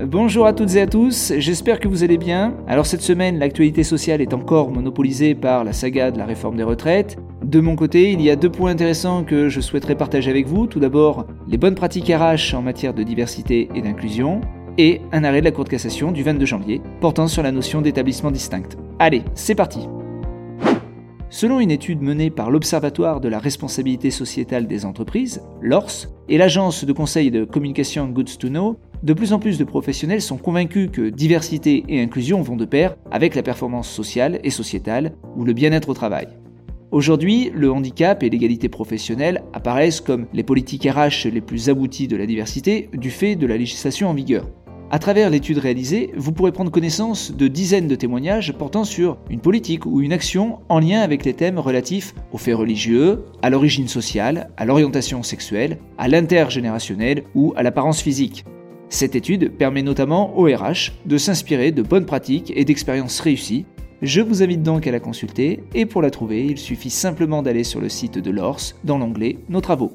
Bonjour à toutes et à tous, j'espère que vous allez bien. Alors cette semaine, l'actualité sociale est encore monopolisée par la saga de la réforme des retraites. De mon côté, il y a deux points intéressants que je souhaiterais partager avec vous. Tout d'abord, les bonnes pratiques RH en matière de diversité et d'inclusion, et un arrêt de la Cour de cassation du 22 janvier portant sur la notion d'établissement distinct. Allez, c'est parti Selon une étude menée par l'Observatoire de la responsabilité sociétale des entreprises, l'ORS, et l'agence de conseil de communication Goods to Know, de plus en plus de professionnels sont convaincus que diversité et inclusion vont de pair avec la performance sociale et sociétale ou le bien-être au travail. Aujourd'hui, le handicap et l'égalité professionnelle apparaissent comme les politiques RH les plus abouties de la diversité du fait de la législation en vigueur. À travers l'étude réalisée, vous pourrez prendre connaissance de dizaines de témoignages portant sur une politique ou une action en lien avec les thèmes relatifs aux faits religieux, à l'origine sociale, à l'orientation sexuelle, à l'intergénérationnel ou à l'apparence physique. Cette étude permet notamment au RH de s'inspirer de bonnes pratiques et d'expériences réussies. Je vous invite donc à la consulter et pour la trouver, il suffit simplement d'aller sur le site de l'ORS dans l'onglet Nos travaux.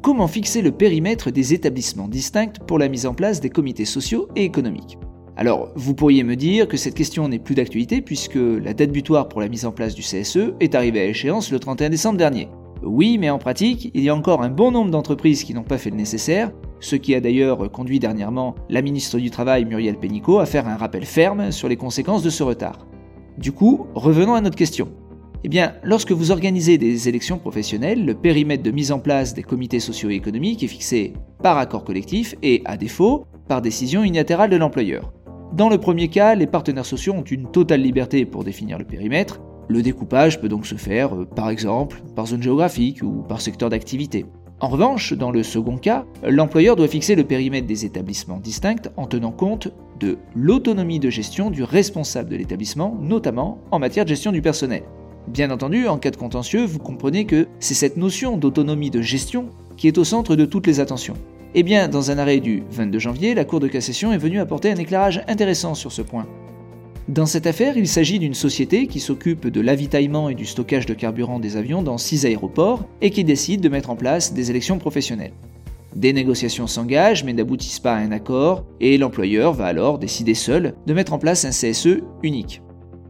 Comment fixer le périmètre des établissements distincts pour la mise en place des comités sociaux et économiques? Alors, vous pourriez me dire que cette question n'est plus d'actualité puisque la date butoir pour la mise en place du CSE est arrivée à échéance le 31 décembre dernier. Oui, mais en pratique, il y a encore un bon nombre d'entreprises qui n'ont pas fait le nécessaire, ce qui a d'ailleurs conduit dernièrement la ministre du Travail Muriel Pénicaud à faire un rappel ferme sur les conséquences de ce retard. Du coup, revenons à notre question. Eh bien, lorsque vous organisez des élections professionnelles, le périmètre de mise en place des comités socio-économiques est fixé par accord collectif et, à défaut, par décision unilatérale de l'employeur. Dans le premier cas, les partenaires sociaux ont une totale liberté pour définir le périmètre. Le découpage peut donc se faire, euh, par exemple, par zone géographique ou par secteur d'activité. En revanche, dans le second cas, l'employeur doit fixer le périmètre des établissements distincts en tenant compte de l'autonomie de gestion du responsable de l'établissement, notamment en matière de gestion du personnel. Bien entendu, en cas de contentieux, vous comprenez que c'est cette notion d'autonomie de gestion qui est au centre de toutes les attentions. Eh bien, dans un arrêt du 22 janvier, la Cour de cassation est venue apporter un éclairage intéressant sur ce point. Dans cette affaire, il s'agit d'une société qui s'occupe de l'avitaillement et du stockage de carburant des avions dans six aéroports et qui décide de mettre en place des élections professionnelles. Des négociations s'engagent mais n'aboutissent pas à un accord et l'employeur va alors décider seul de mettre en place un CSE unique.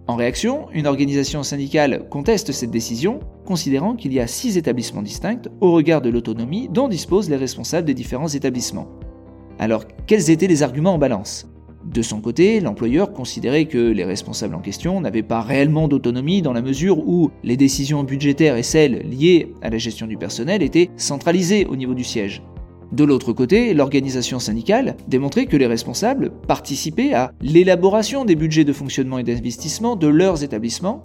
En réaction, une organisation syndicale conteste cette décision, considérant qu'il y a six établissements distincts au regard de l'autonomie dont disposent les responsables des différents établissements. Alors, quels étaient les arguments en balance? De son côté, l'employeur considérait que les responsables en question n'avaient pas réellement d'autonomie dans la mesure où les décisions budgétaires et celles liées à la gestion du personnel étaient centralisées au niveau du siège. De l'autre côté, l'organisation syndicale démontrait que les responsables participaient à l'élaboration des budgets de fonctionnement et d'investissement de leurs établissements.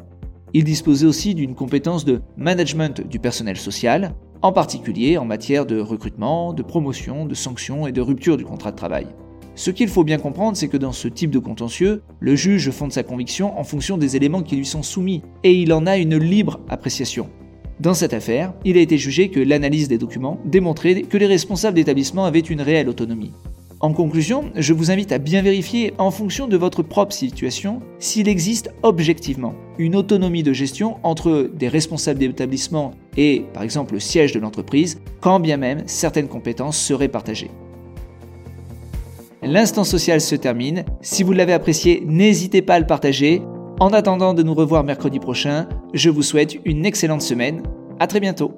Ils disposaient aussi d'une compétence de management du personnel social, en particulier en matière de recrutement, de promotion, de sanctions et de rupture du contrat de travail. Ce qu'il faut bien comprendre, c'est que dans ce type de contentieux, le juge fonde sa conviction en fonction des éléments qui lui sont soumis, et il en a une libre appréciation. Dans cette affaire, il a été jugé que l'analyse des documents démontrait que les responsables d'établissement avaient une réelle autonomie. En conclusion, je vous invite à bien vérifier en fonction de votre propre situation s'il existe objectivement une autonomie de gestion entre des responsables d'établissement et par exemple le siège de l'entreprise, quand bien même certaines compétences seraient partagées. L'instant social se termine. Si vous l'avez apprécié, n'hésitez pas à le partager. En attendant de nous revoir mercredi prochain, je vous souhaite une excellente semaine. À très bientôt.